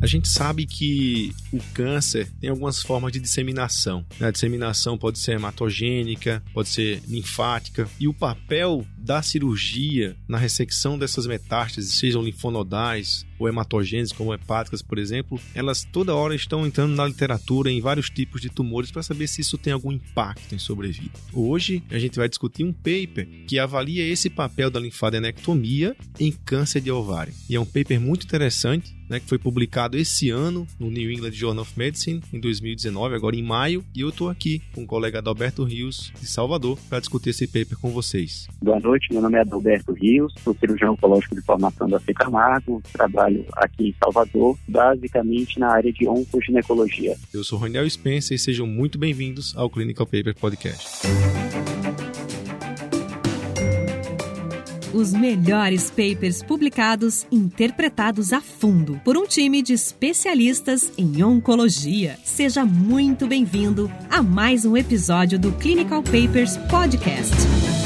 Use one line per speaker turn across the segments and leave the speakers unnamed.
A gente sabe que o câncer tem algumas formas de disseminação. Né? A disseminação pode ser hematogênica, pode ser linfática, e o papel da cirurgia na ressecção dessas metástases, sejam linfonodais ou hematogênicas, como hepáticas, por exemplo, elas toda hora estão entrando na literatura em vários tipos de tumores para saber se isso tem algum impacto em sobrevida. Hoje a gente vai discutir um paper que avalia esse papel da linfadenectomia em câncer de ovário. E é um paper muito interessante né, que foi publicado esse ano no New England Journal of Medicine, em 2019, agora em maio, e eu estou aqui com o colega Adalberto Rios, de Salvador, para discutir esse paper com vocês.
Boa noite, meu nome é Adalberto Rios, sou cirurgião oncológico de formação da Camargo, trabalho aqui em Salvador, basicamente na área de oncoginecologia.
Eu sou Roniel Spencer e sejam muito bem-vindos ao Clinical Paper Podcast.
Os melhores papers publicados, interpretados a fundo por um time de especialistas em oncologia. Seja muito bem-vindo a mais um episódio do Clinical Papers Podcast.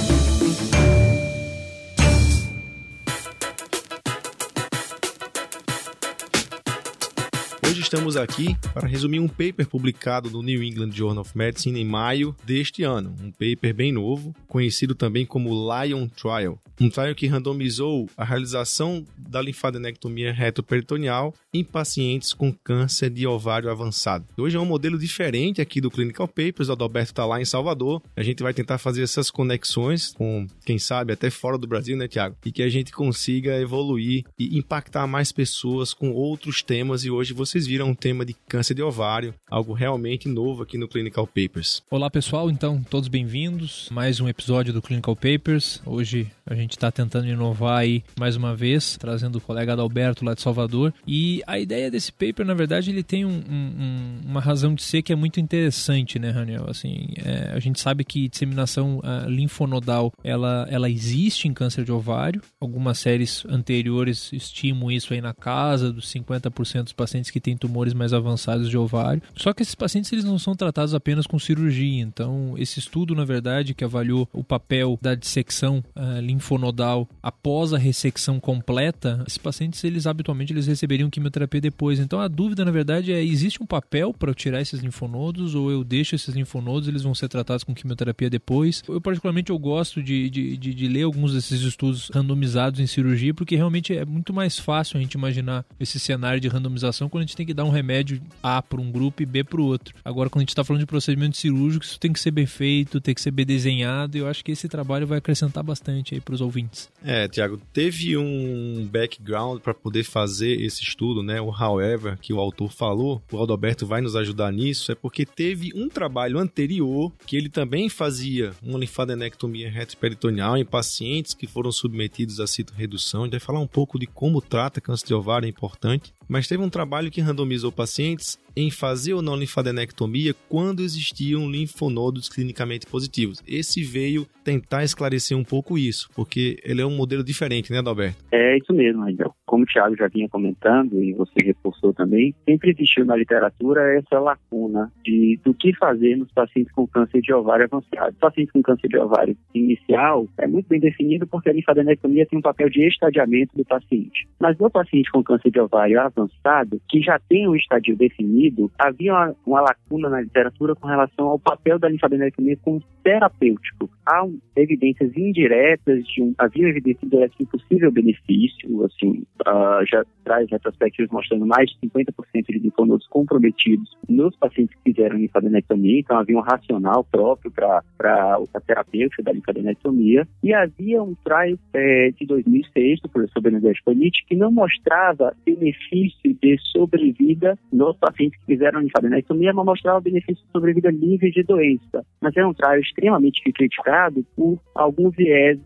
Estamos aqui para resumir um paper publicado no New England Journal of Medicine em maio deste ano. Um paper bem novo, conhecido também como Lion Trial. Um trial que randomizou a realização da linfadenectomia retroperitoneal em pacientes com câncer de ovário avançado. Hoje é um modelo diferente aqui do Clinical Papers, o Adalberto está lá em Salvador. A gente vai tentar fazer essas conexões com, quem sabe, até fora do Brasil, né, Tiago? E que a gente consiga evoluir e impactar mais pessoas com outros temas. E hoje vocês viram um tema de câncer de ovário, algo realmente novo aqui no Clinical Papers.
Olá, pessoal. Então, todos bem-vindos. Mais um episódio do Clinical Papers. Hoje a gente está tentando inovar aí mais uma vez, trazendo o colega Adalberto lá de Salvador. E a ideia desse paper, na verdade, ele tem um, um, uma razão de ser que é muito interessante, né, Raniel? Assim, é, a gente sabe que disseminação uh, linfonodal ela, ela existe em câncer de ovário. Algumas séries anteriores estimam isso aí na casa dos 50% dos pacientes que têm tumores mais avançados de ovário. Só que esses pacientes eles não são tratados apenas com cirurgia. Então, esse estudo, na verdade, que avaliou o papel da dissecção uh, linfonodal após a ressecção completa, esses pacientes, eles habitualmente eles receberiam quimioterapia depois. Então a dúvida, na verdade, é: existe um papel para eu tirar esses linfonodos ou eu deixo esses linfonodos, eles vão ser tratados com quimioterapia depois? Eu, particularmente, eu gosto de, de, de, de ler alguns desses estudos randomizados em cirurgia, porque realmente é muito mais fácil a gente imaginar esse cenário de randomização quando a gente tem que dar um remédio A para um grupo e B para o outro. Agora, quando a gente está falando de procedimento cirúrgico, isso tem que ser bem feito, tem que ser bem desenhado, e eu acho que esse trabalho vai acrescentar bastante aí para os ouvintes.
É, Tiago, teve um background para poder fazer esse estudo, né? O however que o autor falou, o Aldoberto vai nos ajudar nisso, é porque teve um trabalho anterior que ele também fazia uma linfadenectomia retroperitoneal em pacientes que foram submetidos a citorredução. A gente vai falar um pouco de como trata câncer de ovário, é importante. Mas teve um trabalho que randomizou pacientes em fazer ou não linfadenectomia quando existiam linfonodos clinicamente positivos. Esse veio tentar esclarecer um pouco isso, porque ele é um modelo diferente, né, Adalberto?
É isso mesmo, Angel. Como o Thiago já vinha comentando e você reforçou também, sempre existiu na literatura essa lacuna de do que fazer nos pacientes com câncer de ovário avançado. Pacientes com câncer de ovário inicial é muito bem definido porque a linfadenectomia tem um papel de estadiamento do paciente. Mas no paciente com câncer de ovário avançado, que já tem um estadio definido, havia uma, uma lacuna na literatura com relação ao papel da linfadenectomia como terapêutico. Há evidências indiretas de um, havia evidências indiretas de possível benefício, assim, uh, já traz retrospectivas mostrando mais de 50% de linfonodos comprometidos nos pacientes que fizeram linfadenectomia, então havia um racional próprio para a terapêutica da linfadenectomia, e havia um trial é, de 2006 do professor Benedetto Paniti que não mostrava benefício de sobrevida nos pacientes que fizeram linfadenectomia, mas mostrava benefício de sobrevida livre de doença. Mas era um trial extremamente criticado por alguns viés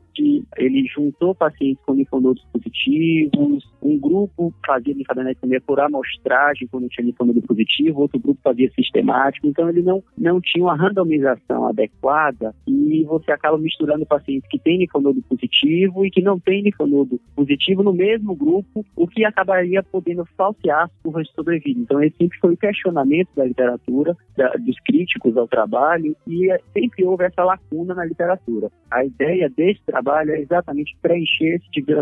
ele juntou pacientes com linfonodos positivos, um grupo fazia linfadenectomia por amostragem quando tinha linfonodo positivo, outro grupo fazia sistemático, então ele não, não tinha uma randomização adequada e você acaba misturando pacientes que têm linfonodo positivo e que não têm linfonodo positivo no mesmo grupo, o que acabaria podendo falsear as curvas de sobrevida. Então esse sempre foi o questionamento da literatura, da, dos críticos ao trabalho e sempre houve essa lacuna na literatura. A ideia desse trabalho trabalho é exatamente preencher esse tipo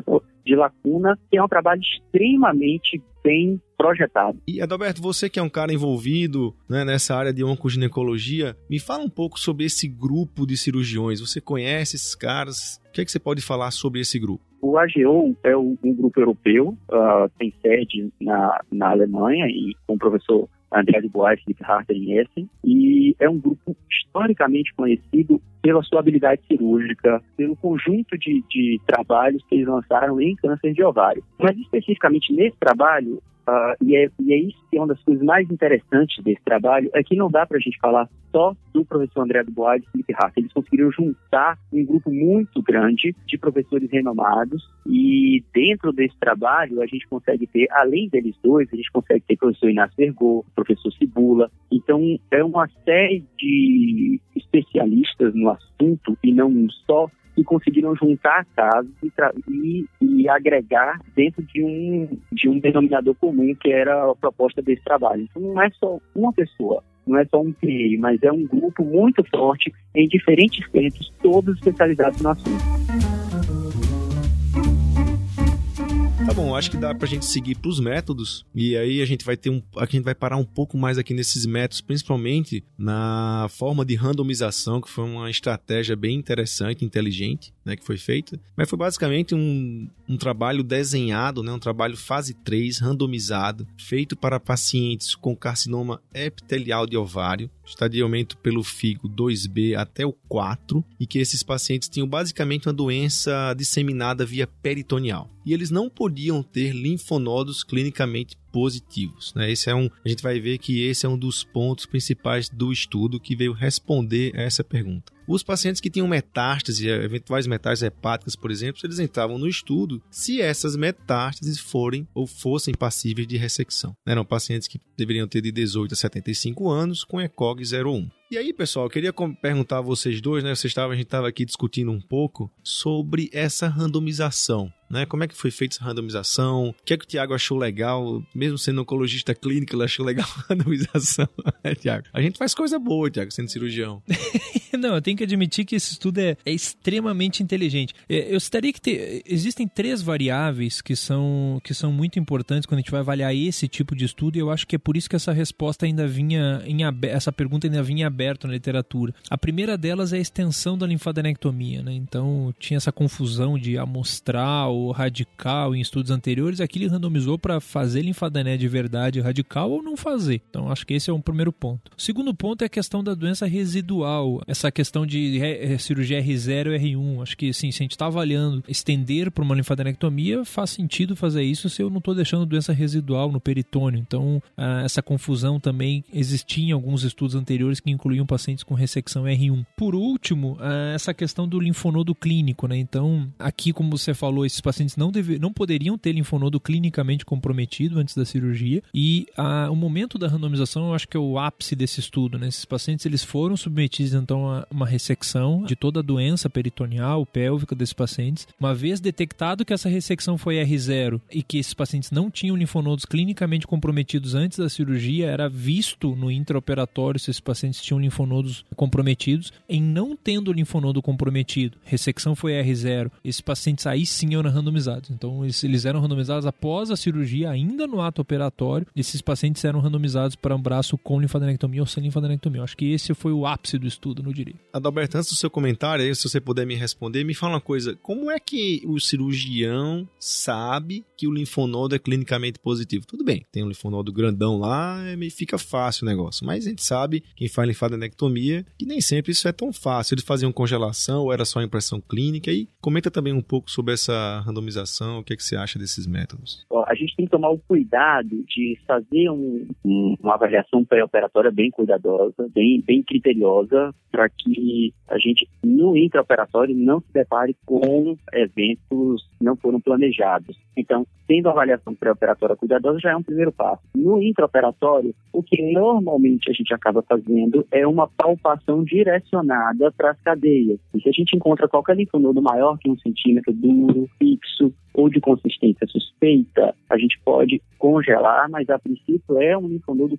de lacuna, que é um trabalho extremamente bem projetado.
E Adalberto, você que é um cara envolvido né, nessa área de oncoginecologia, me fala um pouco sobre esse grupo de cirurgiões. Você conhece esses caras? O que, é que você pode falar sobre esse grupo?
O AGO é um, grupo europeu, uh, tem sede na, na Alemanha e com o professor André de Bois e Harter em Essen, e é um grupo historicamente conhecido pela sua habilidade cirúrgica, pelo conjunto de, de trabalhos que eles lançaram em câncer de ovário. Mas especificamente nesse trabalho, Uh, e, é, e é isso que é uma das coisas mais interessantes desse trabalho, é que não dá para a gente falar só do professor André Dubois e Felipe Rafa. Eles conseguiram juntar um grupo muito grande de professores renomados e dentro desse trabalho a gente consegue ter, além deles dois, a gente consegue ter professor Inácio Vergô, professor Cibula. Então é uma série de especialistas no assunto e não só e conseguiram juntar casos e, e, e, agregar dentro de um, de um denominador comum que era a proposta desse trabalho. Então não é só uma pessoa, não é só um PA, mas é um grupo muito forte em diferentes centros, todos especializados no assunto.
Tá bom, acho que dá pra gente seguir pros métodos e aí a gente vai ter um, a gente vai parar um pouco mais aqui nesses métodos, principalmente na forma de randomização, que foi uma estratégia bem interessante, inteligente, né, que foi feita, mas foi basicamente um, um trabalho desenhado, né, um trabalho fase 3, randomizado, feito para pacientes com carcinoma epitelial de ovário, estadiamento pelo figo 2B até o 4, e que esses pacientes tinham basicamente uma doença disseminada via peritoneal. E eles não podiam ter linfonodos clinicamente positivos. Né? Esse é um, a gente vai ver que esse é um dos pontos principais do estudo que veio responder a essa pergunta. Os pacientes que tinham metástase, eventuais metástases hepáticas, por exemplo, eles entravam no estudo se essas metástases forem ou fossem passíveis de ressecção. Eram pacientes que deveriam ter de 18 a 75 anos com ECOG 01. E aí, pessoal, eu queria perguntar a vocês dois, né? Vocês estavam, a gente estava aqui discutindo um pouco sobre essa randomização. Né? Como é que foi feita essa randomização? O que é que o Tiago achou legal? Mesmo sendo oncologista clínico, ele achou legal a randomização, né, Tiago? A gente faz coisa boa, Tiago, sendo cirurgião.
Não, eu tenho que admitir que esse estudo é, é extremamente inteligente. É, eu estaria que ter, existem três variáveis que são, que são muito importantes quando a gente vai avaliar esse tipo de estudo, e eu acho que é por isso que essa resposta ainda vinha em essa pergunta ainda vinha aberta na literatura. A primeira delas é a extensão da linfadenectomia, né? Então tinha essa confusão de amostral ou radical em estudos anteriores, aqui ele randomizou para fazer linfadené de verdade radical ou não fazer. Então acho que esse é um primeiro ponto. O segundo ponto é a questão da doença residual, essa questão de cirurgia R0 e R1. Acho que assim, se a gente está avaliando estender para uma linfadenectomia, faz sentido fazer isso se eu não estou deixando doença residual no peritônio. Então ah, essa confusão também existia em alguns estudos anteriores que incluíam pacientes com ressecção R1. Por último, ah, essa questão do linfonodo clínico, né? Então aqui, como você falou, esses pacientes não, deve, não poderiam ter linfonodo clinicamente comprometido antes da cirurgia. E a, o momento da randomização, eu acho que é o ápice desse estudo. Né? Esses pacientes eles foram submetidos então a uma ressecção de toda a doença peritoneal, pélvica desses pacientes. Uma vez detectado que essa ressecção foi R0 e que esses pacientes não tinham linfonodos clinicamente comprometidos antes da cirurgia, era visto no intraoperatório se esses pacientes tinham linfonodos comprometidos. Em não tendo linfonodo comprometido, ressecção foi R0, esses pacientes aí sim eram randomizados. Então, eles, eram randomizados após a cirurgia, ainda no ato operatório. Esses pacientes eram randomizados para um braço com linfadenectomia ou sem linfadenectomia. Acho que esse foi o ápice do estudo, não diria.
Adalberto, antes do seu comentário, aí, se você puder me responder, me fala uma coisa. Como é que o cirurgião sabe que o linfonodo é clinicamente positivo? Tudo bem, tem um linfonodo grandão lá, é fica fácil o negócio. Mas a gente sabe, quem faz linfadenectomia, que nem sempre isso é tão fácil. Eles faziam congelação ou era só impressão clínica? E comenta também um pouco sobre essa randomização, o que, é que você acha desses métodos?
A gente tem que tomar o cuidado de fazer um, um, uma avaliação pré-operatória bem cuidadosa, bem, bem criteriosa, para que a gente, no intraoperatório, não se depare com eventos que não foram planejados. Então, tendo a avaliação pré-operatória cuidadosa já é um primeiro passo. No intraoperatório, o que normalmente a gente acaba fazendo é uma palpação direcionada para as cadeias. E se a gente encontra qualquer linfonodo maior que um centímetro duro, fixo, ou de consistência suspeita, a gente pode congelar, mas a princípio é um linfonodo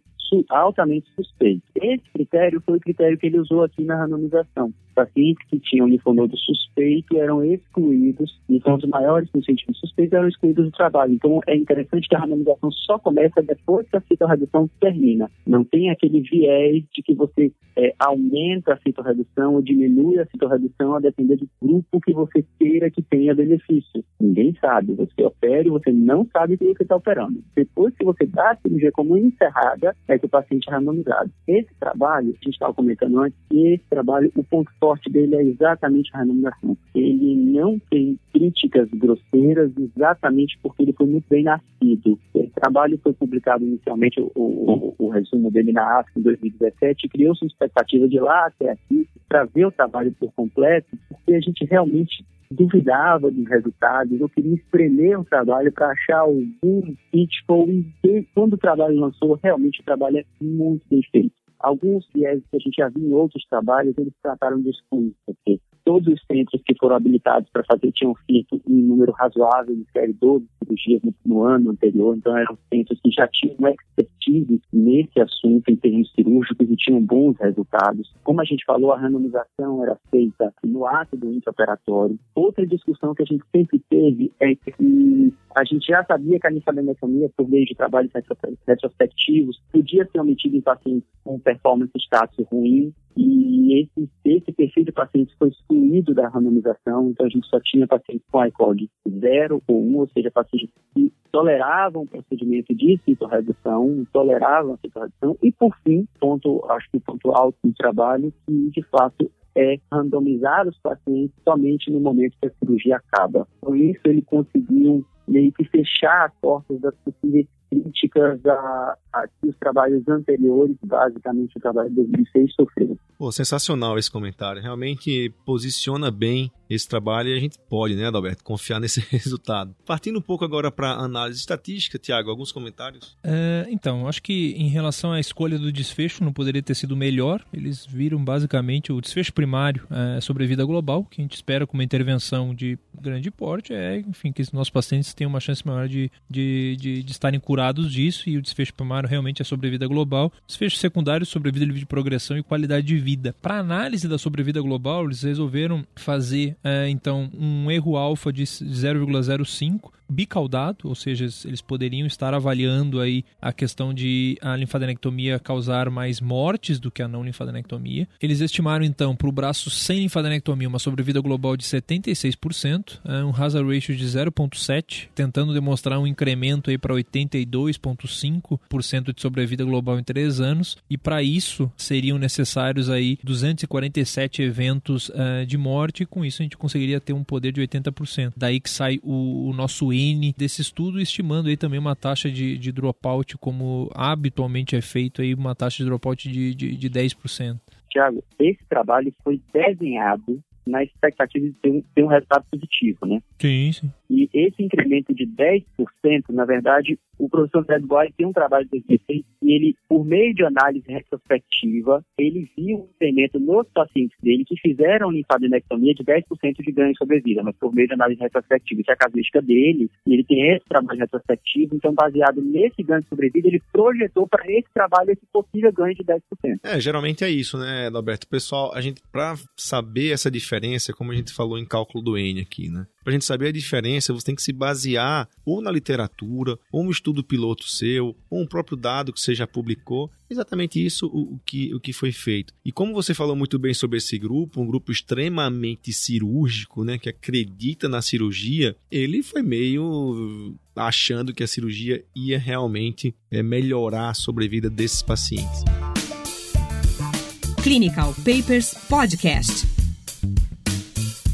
altamente suspeito. Esse critério foi o critério que ele usou aqui na randomização. Pacientes que tinham linfonodo suspeito eram excluídos, então os maiores com sentido suspeito eram excluídos do trabalho. Então é interessante que a randomização só começa depois que a citorredução termina. Não tem aquele viés de que você é, aumenta a citorredução ou diminui a citorredução a depender do grupo que você queira que tenha benefício. Ninguém sabe. Você opera e você não sabe o que está operando. Depois que você dá a cirurgia como encerrada, é que o paciente randomizado. Esse trabalho, a gente estava comentando antes, esse trabalho, o ponto forte dele é exatamente a randomização. Ele não tem críticas grosseiras exatamente porque ele foi muito bem nascido. Esse trabalho foi publicado inicialmente, o, o, o resumo dele na ASC em 2017, e criou-se uma expectativa de lá até aqui para ver o trabalho por completo, porque a gente realmente duvidava dos resultados, eu queria espremer o trabalho para achar algum pitfall e quando o trabalho lançou, realmente o trabalho é muito bem feito. Alguns viés que a gente já viu em outros trabalhos, eles trataram disso com porque todos os centros que foram habilitados para fazer tinham feito um número razoável de série 12 cirurgias no, no, ano anterior, então eram centros que já tinham expertise nesse assunto em termos cirúrgicos e tinham bons resultados. Como a gente falou, a randomização era feita no ato do intraoperatório. Outra discussão que a gente sempre teve é que a gente já sabia que a linfadenectomia, por meio de trabalhos retrospectivos, podia ser omitida em pacientes com performance status ruim, e esse, esse perfil de pacientes foi excluído da randomização, então a gente só tinha pacientes com ICOG 0 ou 1, ou seja, pacientes que toleravam o procedimento de citorredução, toleravam a citorredução, e por fim, ponto, acho que o ponto alto do trabalho, que de fato é randomizar os pacientes somente no momento que a cirurgia acaba. Com isso, ele conseguiu meio que fechar as portas das possíveis críticas a, a que os trabalhos anteriores, basicamente o trabalho de 2006, sofreram.
Pô, sensacional esse comentário. Realmente posiciona bem esse trabalho e a gente pode, né, Adalberto, confiar nesse resultado. Partindo um pouco agora para análise estatística, Tiago, alguns comentários?
É, então, acho que em relação à escolha do desfecho, não poderia ter sido melhor. Eles viram basicamente o desfecho primário é, sobre a vida global, que a gente espera com uma intervenção de grande porte, é, enfim, que os nossos pacientes tenham uma chance maior de, de, de, de estarem curados disso, e o desfecho primário realmente é sobrevida global. Desfecho secundário, sobrevida livre de progressão e qualidade de vida. Para análise da sobrevida global, eles resolveram fazer é, então um erro alfa de 0,05 bicaudado, ou seja, eles poderiam estar avaliando aí a questão de a linfadenectomia causar mais mortes do que a não linfadenectomia. Eles estimaram então para o braço sem linfadenectomia uma sobrevida global de 76%, é, um hazard ratio de 0.7, tentando demonstrar um incremento aí para 82.5% de sobrevida global em 3 anos, e para isso seriam necessários aí 247 eventos uh, de morte, e com isso a gente conseguiria ter um poder de 80%. Daí que sai o, o nosso Desse estudo, estimando aí também uma taxa de, de dropout, como habitualmente é feito aí, uma taxa de dropout de, de, de 10%.
Tiago, esse trabalho foi desenhado na expectativa de ter um, ter um resultado positivo, né?
Sim, sim.
E esse incremento de 10%, na verdade, o professor André Dubois tem um trabalho de 2016 e ele, por meio de análise retrospectiva, ele viu um incremento nos pacientes dele que fizeram linfadenectomia de 10% de ganho sobre vida, mas por meio de análise retrospectiva. Isso é a casuística dele, e ele tem esse trabalho retrospectivo, então baseado nesse ganho sobre vida, ele projetou para esse trabalho esse possível ganho de 10%.
É, geralmente é isso, né, Alberto? Pessoal, a gente, para saber essa diferença, como a gente falou em cálculo do N aqui, né? Para a gente saber a diferença, você tem que se basear ou na literatura, ou um estudo piloto seu, ou um próprio dado que você já publicou. Exatamente isso o, que, o que foi feito. E como você falou muito bem sobre esse grupo, um grupo extremamente cirúrgico, né, que acredita na cirurgia, ele foi meio achando que a cirurgia ia realmente é, melhorar a sobrevida desses pacientes.
Clinical Papers Podcast.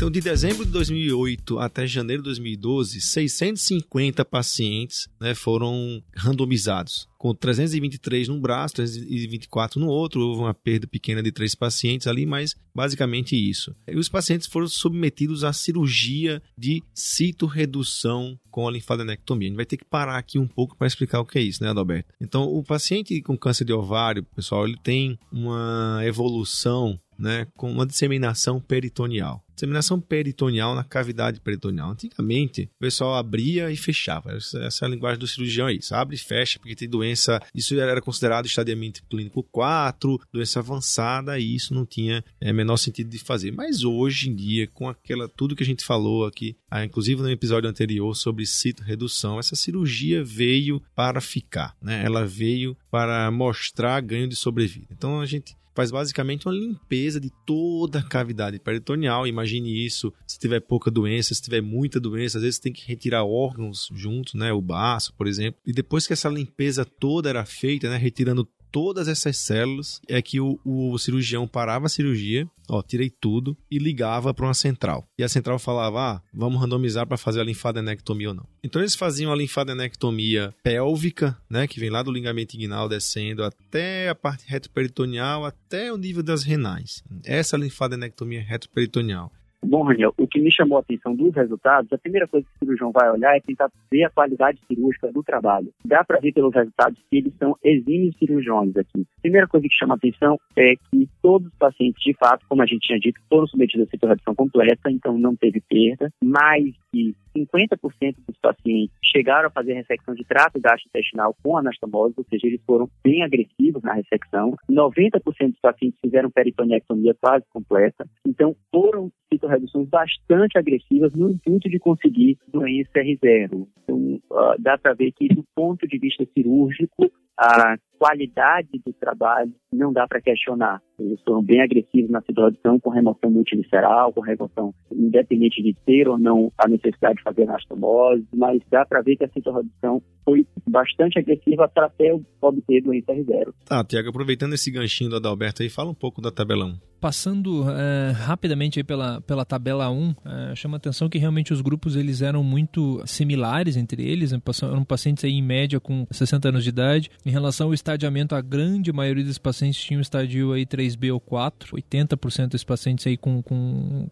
Então, de dezembro de 2008 até janeiro de 2012, 650 pacientes né, foram randomizados, com 323 num braço, 324 no outro. Houve uma perda pequena de três pacientes ali, mas basicamente isso. E os pacientes foram submetidos à cirurgia de citorredução com a linfadenectomia. A gente vai ter que parar aqui um pouco para explicar o que é isso, né, Adalberto? Então, o paciente com câncer de ovário, pessoal, ele tem uma evolução né, com uma disseminação peritoneal. Disseminação peritoneal na cavidade peritoneal. Antigamente, o pessoal abria e fechava. Essa, essa é a linguagem do cirurgião aí. Abre e fecha, porque tem doença. Isso era considerado estadiamento clínico 4, doença avançada, e isso não tinha é, menor sentido de fazer. Mas hoje em dia, com aquela tudo que a gente falou aqui, ah, inclusive no episódio anterior sobre cito-redução, essa cirurgia veio para ficar. Né? Ela veio para mostrar ganho de sobrevida. Então a gente faz basicamente uma limpeza de toda a cavidade peritoneal. Imagine isso se tiver pouca doença, se tiver muita doença, às vezes tem que retirar órgãos juntos, né, o baço, por exemplo. E depois que essa limpeza toda era feita, né, retirando todas essas células, é que o, o cirurgião parava a cirurgia, ó, tirei tudo e ligava para uma central. E a central falava: "Ah, vamos randomizar para fazer a linfadenectomia ou não". Então eles faziam a linfadenectomia pélvica, né, que vem lá do ligamento inguinal descendo até a parte retroperitoneal, até o nível das renais. Essa linfadenectomia retroperitoneal.
Bom, Raniel, o que me chamou a atenção dos resultados, a primeira coisa que o cirurgião vai olhar é tentar ver a qualidade cirúrgica do trabalho. Dá para ver pelos resultados que eles são exímios cirurgiões aqui. A primeira coisa que chama a atenção é que todos os pacientes, de fato, como a gente tinha dito, foram submetidos a citorredução completa, então não teve perda, mais que 50% dos pacientes chegaram a fazer ressecção de trato gastrointestinal com anastomose, ou seja, eles foram bem agressivos na ressecção. 90% dos pacientes fizeram peritonectomia quase completa. Então, foram citorreduções bastante agressivas no intuito de conseguir doença R0. Então, uh, dá para ver que, do ponto de vista cirúrgico, a qualidade do trabalho não dá para questionar. Eles foram bem agressivos na situação com remoção multivisceral, com remoção independente de ter ou não a necessidade de fazer anastomose, mas dá para ver que a citorredução foi bastante agressiva para até obter doença R0.
Tá, Tiago, aproveitando esse ganchinho do Adalberto aí, fala um pouco da tabela 1.
Passando é, rapidamente pela, pela tabela 1, é, chama a atenção que realmente os grupos eles eram muito similares entre eles, né? eram pacientes aí em média com 60 anos de idade. Em relação ao estadiamento, a grande maioria dos pacientes tinham estadio aí 3B ou 4, 80% dos pacientes aí com, com,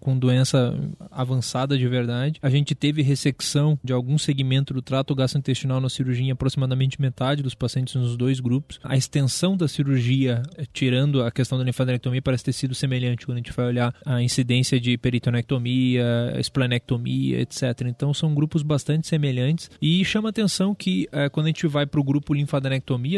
com, doença avançada de verdade. A gente teve ressecção de algum segmento do trato gastrointestinal na cirurgia em aproximadamente metade dos pacientes nos dois grupos. A extensão da cirurgia, tirando a questão da linfadenectomia, parece ter sido semelhante quando a gente vai olhar a incidência de peritonectomia, esplanectomia, etc. Então são grupos bastante semelhantes e chama atenção que é, quando a gente vai para o grupo linfadenectomia,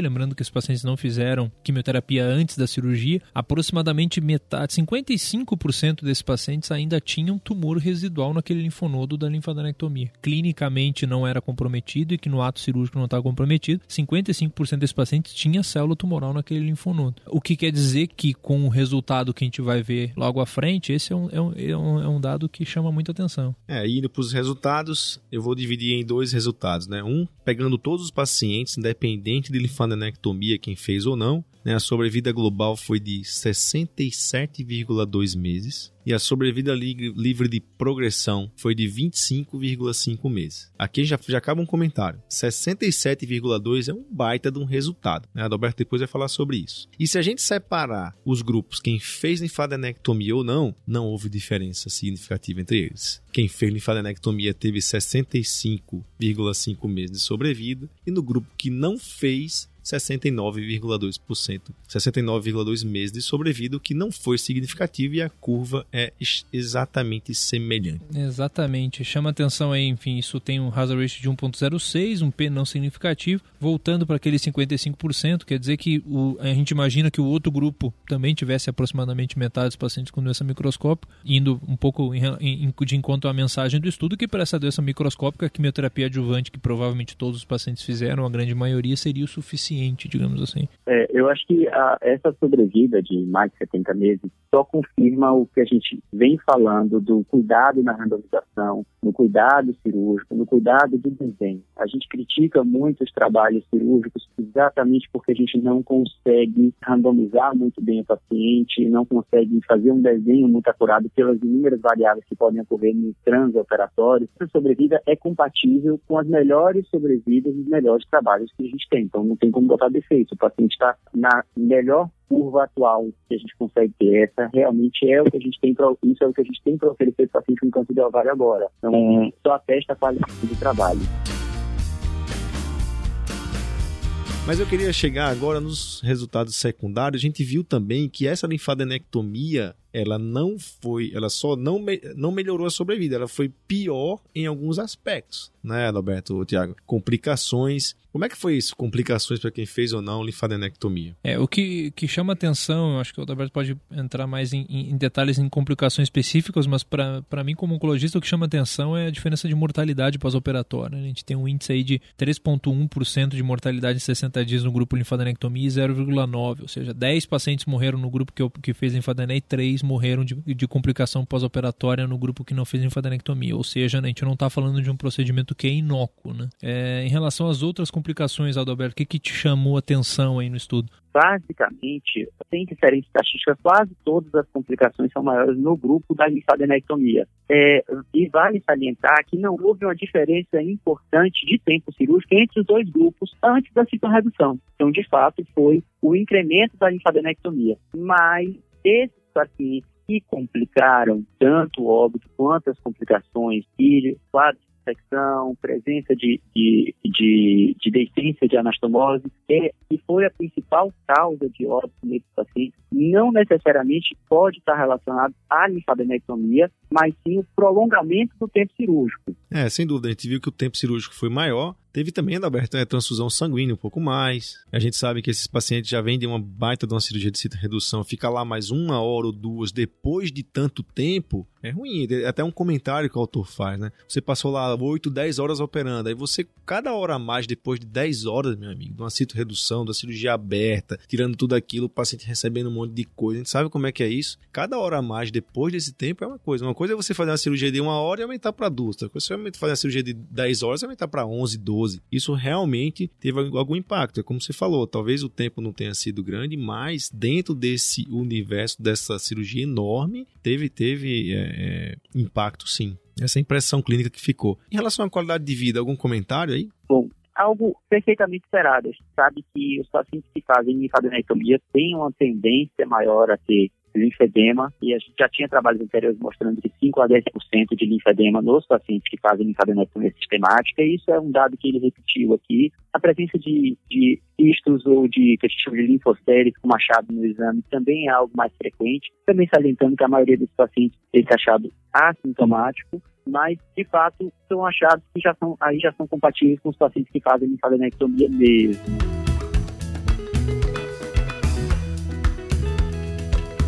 lembrando que os pacientes não fizeram quimioterapia antes da cirurgia, aproximadamente metade, 55% desses pacientes ainda tinham tumor residual naquele linfonodo da linfadenectomia. Clinicamente não era comprometido e que no ato cirúrgico não estava comprometido, 55% desses pacientes tinha célula tumoral naquele linfonodo. O que quer dizer que com o resultado que a gente vai ver logo à frente, esse é um, é um, é um, é dado que chama muita atenção.
É, indo para os resultados, eu vou dividir em dois resultados, né? Um, pegando todos os pacientes, independente de linfadenectomia, quem fez ou não, né? A sobrevida global foi de 67,2 meses e a sobrevida livre de progressão foi de 25,5 meses. Aqui já, já acaba um comentário. 67,2 é um baita de um resultado. Né? Adalberto depois vai falar sobre isso. E se a gente separar os grupos, quem fez linfadenectomia ou não, não houve diferença significativa entre eles. Quem fez linfadenectomia teve 65,5 meses de sobrevida e no grupo que não fez 69,2%, 69,2 meses de sobrevida, o que não foi significativo e a curva é exatamente semelhante.
Exatamente. Chama atenção aí, enfim, isso tem um hazard ratio de 1.06, um P não significativo, voltando para aquele 55%, quer dizer que o, a gente imagina que o outro grupo também tivesse aproximadamente metade dos pacientes com doença microscópica, indo um pouco em, em, de encontro à mensagem do estudo, que para essa doença microscópica, a quimioterapia adjuvante, que provavelmente todos os pacientes fizeram, a grande maioria, seria o suficiente digamos assim.
É, eu acho que a, essa sobrevida de mais de 70 meses só confirma o que a gente vem falando do cuidado na randomização, no cuidado cirúrgico, no cuidado do desenho. A gente critica muito os trabalhos cirúrgicos exatamente porque a gente não consegue randomizar muito bem o paciente, não consegue fazer um desenho muito acurado pelas inúmeras variáveis que podem ocorrer no transoperatório. Essa sobrevida é compatível com as melhores sobrevidas e os melhores trabalhos que a gente tem. Então não tem como botar defeito. O paciente está na melhor curva atual que a gente consegue ter. Essa realmente é o que a gente tem para isso é o que a gente tem para oferecer para o câncer de ovário agora. Então, só atesta a qualidade do trabalho.
Mas eu queria chegar agora nos resultados secundários. A gente viu também que essa linfadenectomia ela não foi, ela só não, me, não melhorou a sobrevida, ela foi pior em alguns aspectos, né, Roberto, Tiago? Complicações. Como é que foi isso? Complicações para quem fez ou não linfadenectomia?
É, o que, que chama atenção, eu acho que o Roberto pode entrar mais em, em detalhes em complicações específicas, mas para mim, como oncologista, o que chama atenção é a diferença de mortalidade pós-operatória. A gente tem um índice aí de 3,1% de mortalidade em 60 dias no grupo linfadenectomia e 0,9%, ou seja, 10 pacientes morreram no grupo que, que fez linfadenectomia e 3 morreram de, de complicação pós-operatória no grupo que não fez linfadenectomia. Ou seja, né, a gente não está falando de um procedimento que é inócuo. Né? É, em relação às outras complicações, Adalberto, o que, que te chamou a atenção aí no estudo?
Basicamente, sem diferentes estatísticas, quase todas as complicações são maiores no grupo da linfadenectomia. É, e vale salientar que não houve uma diferença importante de tempo cirúrgico entre os dois grupos antes da citorredução. Então, de fato, foi o incremento da linfadenectomia. Mas esses pacientes que complicaram tanto o óbito quanto as complicações, e quadro de infecção, presença de, de, de, de decência de anastomose, que, que foi a principal causa de óbito nesses pacientes, não necessariamente pode estar relacionado à linfadenectomia, mas sim o prolongamento do tempo cirúrgico.
É, sem dúvida, a gente viu que o tempo cirúrgico foi maior, Teve também, Adalberto, né, transfusão sanguínea um pouco mais. A gente sabe que esses pacientes já vêm de uma baita de uma cirurgia de redução. Ficar lá mais uma hora ou duas depois de tanto tempo é ruim. É até um comentário que o autor faz, né? Você passou lá 8, 10 horas operando. Aí você, cada hora a mais, depois de 10 horas, meu amigo, de uma redução, da cirurgia aberta, tirando tudo aquilo, o paciente recebendo um monte de coisa. A gente sabe como é que é isso. Cada hora a mais depois desse tempo é uma coisa. Uma coisa é você fazer uma cirurgia de uma hora e aumentar para duas. Outra coisa é você fazer uma cirurgia de 10 horas e aumentar para 11, 12. 12. Isso realmente teve algum impacto. É como você falou, talvez o tempo não tenha sido grande, mas dentro desse universo, dessa cirurgia enorme, teve, teve é, é, impacto sim. Essa é impressão clínica que ficou. Em relação à qualidade de vida, algum comentário aí?
Bom, algo perfeitamente esperado. A gente sabe que os pacientes que fazem linfadenectomia têm uma tendência maior a ter linfedema, e a gente já tinha trabalhos anteriores mostrando que 5 a 10% de linfedema nos pacientes que fazem linfadenectomia sistemática, e isso é um dado que ele repetiu aqui. A presença de, de cistos ou de que a gente chama de linfocéries com achado no exame também é algo mais frequente, também salientando que a maioria dos pacientes esse achado assintomático, mas de fato são achados que já são, aí já são compatíveis com os pacientes que fazem linfadenectomia mesmo.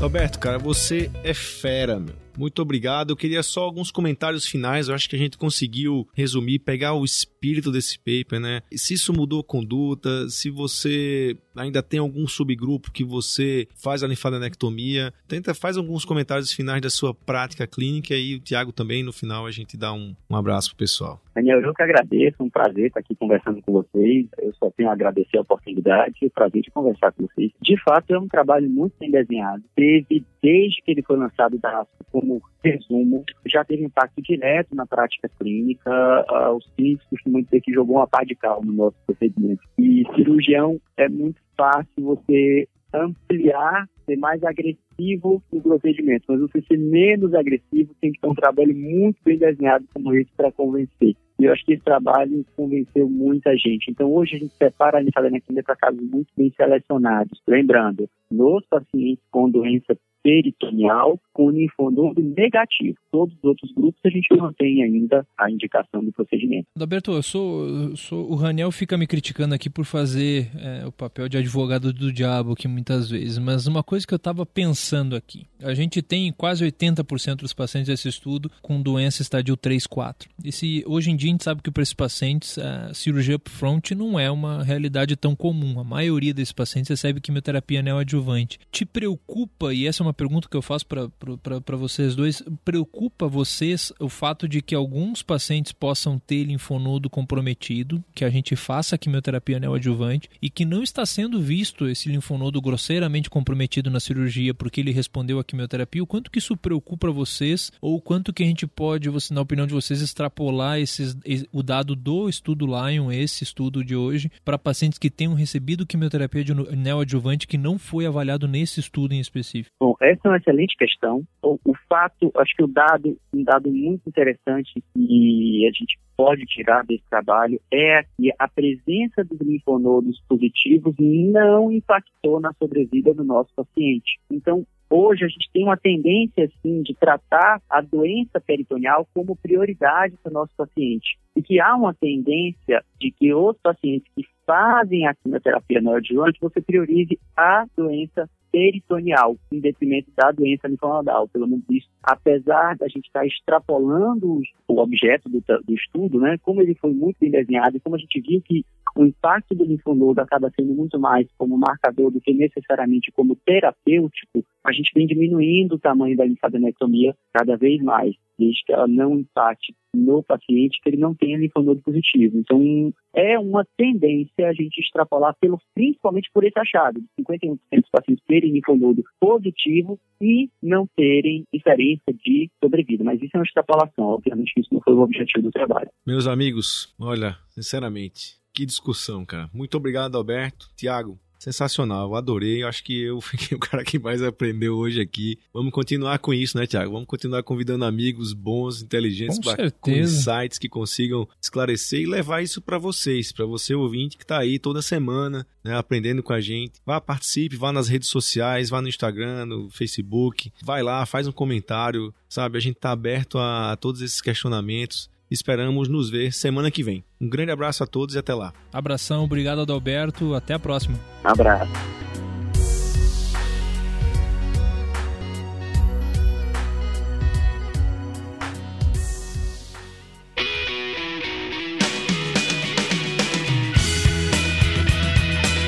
Roberto, cara, você é fera, meu. Muito obrigado. Eu queria só alguns comentários finais. Eu acho que a gente conseguiu resumir, pegar o espírito desse paper, né? Se isso mudou conduta, se você ainda tem algum subgrupo que você faz a linfadenectomia, tenta faz alguns comentários finais da sua prática clínica e o Tiago também no final a gente dá um, um abraço pro pessoal.
Daniel, eu que agradeço, um prazer estar aqui conversando com vocês. Eu só tenho a agradecer a oportunidade e o prazer de conversar com vocês. De fato, é um trabalho muito bem desenhado. Teve, desde que ele foi lançado da como como resumo, já teve impacto direto na prática clínica. Uh, os clínicos costumam dizer que jogou uma pá de cal no nosso procedimento. E cirurgião é muito fácil você ampliar, ser mais agressivo no procedimento, mas você ser menos agressivo tem que ter um trabalho muito bem desenhado como esse para convencer. E eu acho que esse trabalho convenceu muita gente. Então, hoje a gente separa a linfadenectomia para casos muito bem selecionados. Lembrando, nos pacientes com doença peritoneal com linfonodo negativo. Todos os outros grupos a gente tem ainda a indicação do procedimento.
Roberto, eu sou, eu sou, o Raniel fica me criticando aqui por fazer é, o papel de advogado do diabo aqui muitas vezes, mas uma coisa que eu estava pensando aqui, a gente tem quase 80% dos pacientes desse estudo com doença estadio 3, 4. E se, hoje em dia a gente sabe que para esses pacientes a cirurgia upfront não é uma realidade tão comum. A maioria desses pacientes recebe quimioterapia neoadjuvante. Te preocupa, e essa é uma pergunta que eu faço para vocês dois. Preocupa vocês o fato de que alguns pacientes possam ter linfonodo comprometido, que a gente faça a quimioterapia neoadjuvante e que não está sendo visto esse linfonodo grosseiramente comprometido na cirurgia porque ele respondeu à quimioterapia? O quanto que isso preocupa vocês ou o quanto que a gente pode, na opinião de vocês, extrapolar esses, o dado do estudo Lion, esse estudo de hoje, para pacientes que tenham recebido quimioterapia neoadjuvante que não foi avaliado nesse estudo em específico?
Bom, essa é uma excelente questão. O, o fato, acho que o dado, um dado muito interessante que a gente pode tirar desse trabalho é que a presença dos linfonodos positivos não impactou na sobrevida do nosso paciente. Então, Hoje a gente tem uma tendência assim de tratar a doença peritoneal como prioridade para o nosso paciente e que há uma tendência de que os pacientes que fazem a quimioterapia neoadjuvante você priorize a doença peritoneal, em detrimento da doença linfonodal. Pelo menos isso, apesar da gente estar extrapolando o objeto do, do, estudo, né, como ele foi muito bem desenhado e como a gente viu que o impacto do linfonodo acaba sendo muito mais como marcador do que necessariamente como terapêutico, a gente vem diminuindo o tamanho da linfadenectomia cada vez mais, desde que ela não impacte no paciente que ele não tenha linfonodo positivo. Então, é uma tendência a gente extrapolar, pelo, principalmente por esse achado, de 51% dos pacientes terem linfonodo positivo e não terem diferença de sobrevida. Mas isso é uma extrapolação, obviamente isso não foi o objetivo do trabalho.
Meus amigos, olha, sinceramente, que discussão, cara. Muito obrigado, Alberto. Tiago, Sensacional, eu adorei. Eu acho que eu fiquei o cara que mais aprendeu hoje aqui. Vamos continuar com isso, né, Tiago? Vamos continuar convidando amigos bons, inteligentes,
com,
com insights que consigam esclarecer e levar isso para vocês, para você ouvinte que está aí toda semana, né, aprendendo com a gente. Vá, participe, vá nas redes sociais, vá no Instagram, no Facebook, vai lá, faz um comentário, sabe? A gente está aberto a, a todos esses questionamentos. Esperamos nos ver semana que vem. Um grande abraço a todos e até lá.
Abração, obrigado Adalberto, até a próxima.
abraço.